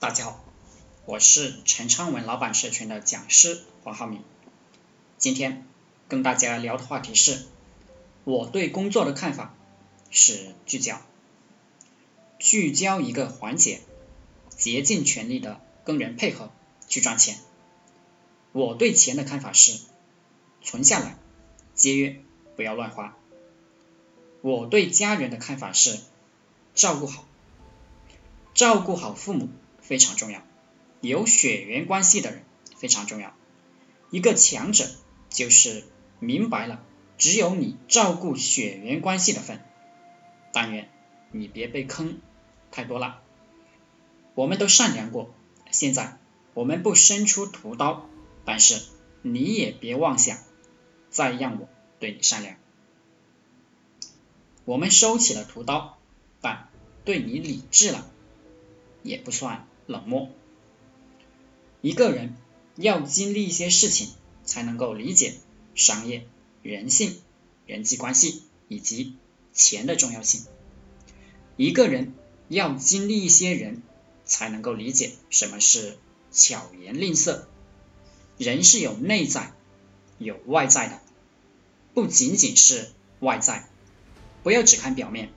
大家好，我是陈昌文老板社群的讲师黄浩明。今天跟大家聊的话题是，我对工作的看法是聚焦，聚焦一个环节，竭尽全力的跟人配合去赚钱。我对钱的看法是，存下来，节约，不要乱花。我对家人的看法是，照顾好，照顾好父母非常重要，有血缘关系的人非常重要。一个强者就是明白了，只有你照顾血缘关系的份。但愿你别被坑太多了。我们都善良过，现在我们不伸出屠刀。但是你也别妄想再让我对你善良。我们收起了屠刀，但对你理智了，也不算冷漠。一个人要经历一些事情，才能够理解商业、人性、人际关系以及钱的重要性。一个人要经历一些人，才能够理解什么是巧言令色。人是有内在、有外在的，不仅仅是外在，不要只看表面。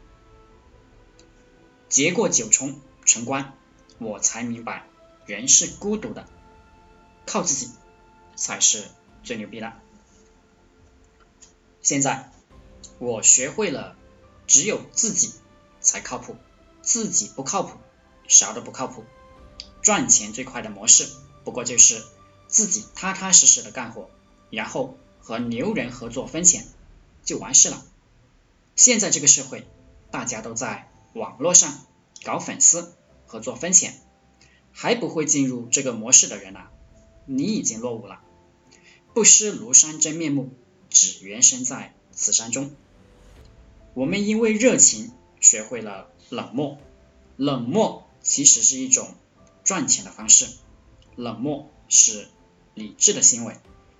结过九重成关，我才明白人是孤独的，靠自己才是最牛逼的。现在我学会了，只有自己才靠谱，自己不靠谱，啥都不靠谱。赚钱最快的模式，不过就是。自己踏踏实实的干活，然后和牛人合作分钱，就完事了。现在这个社会，大家都在网络上搞粉丝合作分钱，还不会进入这个模式的人啊，你已经落伍了。不识庐山真面目，只缘身在此山中。我们因为热情学会了冷漠，冷漠其实是一种赚钱的方式，冷漠是。理智的行为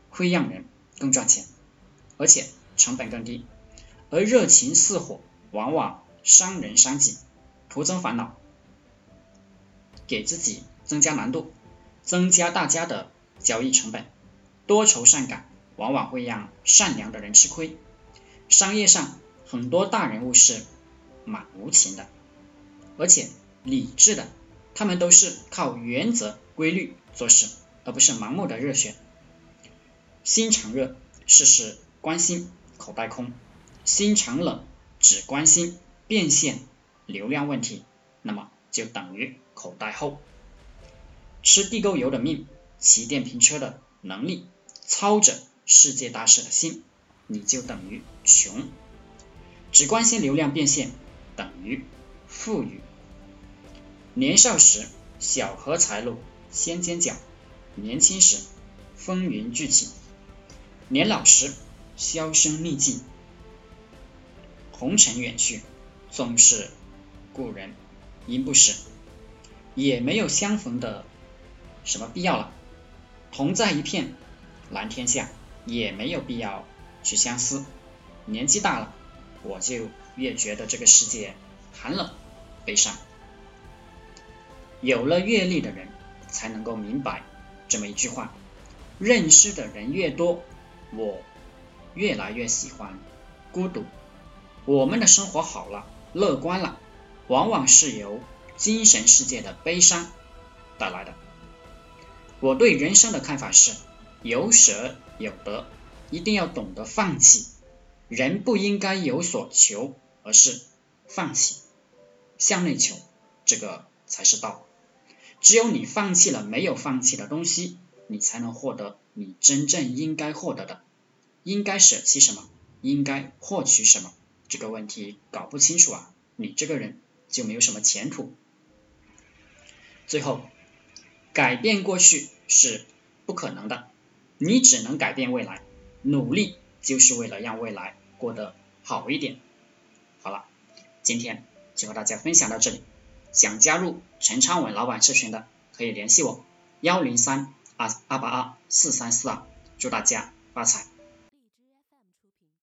会让人更赚钱，而且成本更低，而热情似火往往伤人伤己，徒增烦恼，给自己增加难度，增加大家的交易成本。多愁善感往往会让善良的人吃亏。商业上很多大人物是蛮无情的，而且理智的，他们都是靠原则规律做事。而不是盲目的热血，心肠热，事事关心，口袋空；心肠冷，只关心变现、流量问题，那么就等于口袋厚。吃地沟油的命，骑电瓶车的能力，操着世界大事的心，你就等于穷。只关心流量变现，等于富裕。年少时，小荷才露，先尖角。年轻时风云聚起，年老时销声匿迹，红尘远去，总是故人应不识，也没有相逢的什么必要了。同在一片蓝天下，也没有必要去相思。年纪大了，我就越觉得这个世界寒冷悲伤。有了阅历的人，才能够明白。这么一句话，认识的人越多，我越来越喜欢孤独。我们的生活好了，乐观了，往往是由精神世界的悲伤带来的。我对人生的看法是：有舍有得，一定要懂得放弃。人不应该有所求，而是放弃，向内求，这个才是道。只有你放弃了没有放弃的东西，你才能获得你真正应该获得的。应该舍弃什么？应该获取什么？这个问题搞不清楚啊，你这个人就没有什么前途。最后，改变过去是不可能的，你只能改变未来。努力就是为了让未来过得好一点。好了，今天就和大家分享到这里。想加入陈昌文老板社群的，可以联系我幺零三二二八二四三四二，祝大家发财。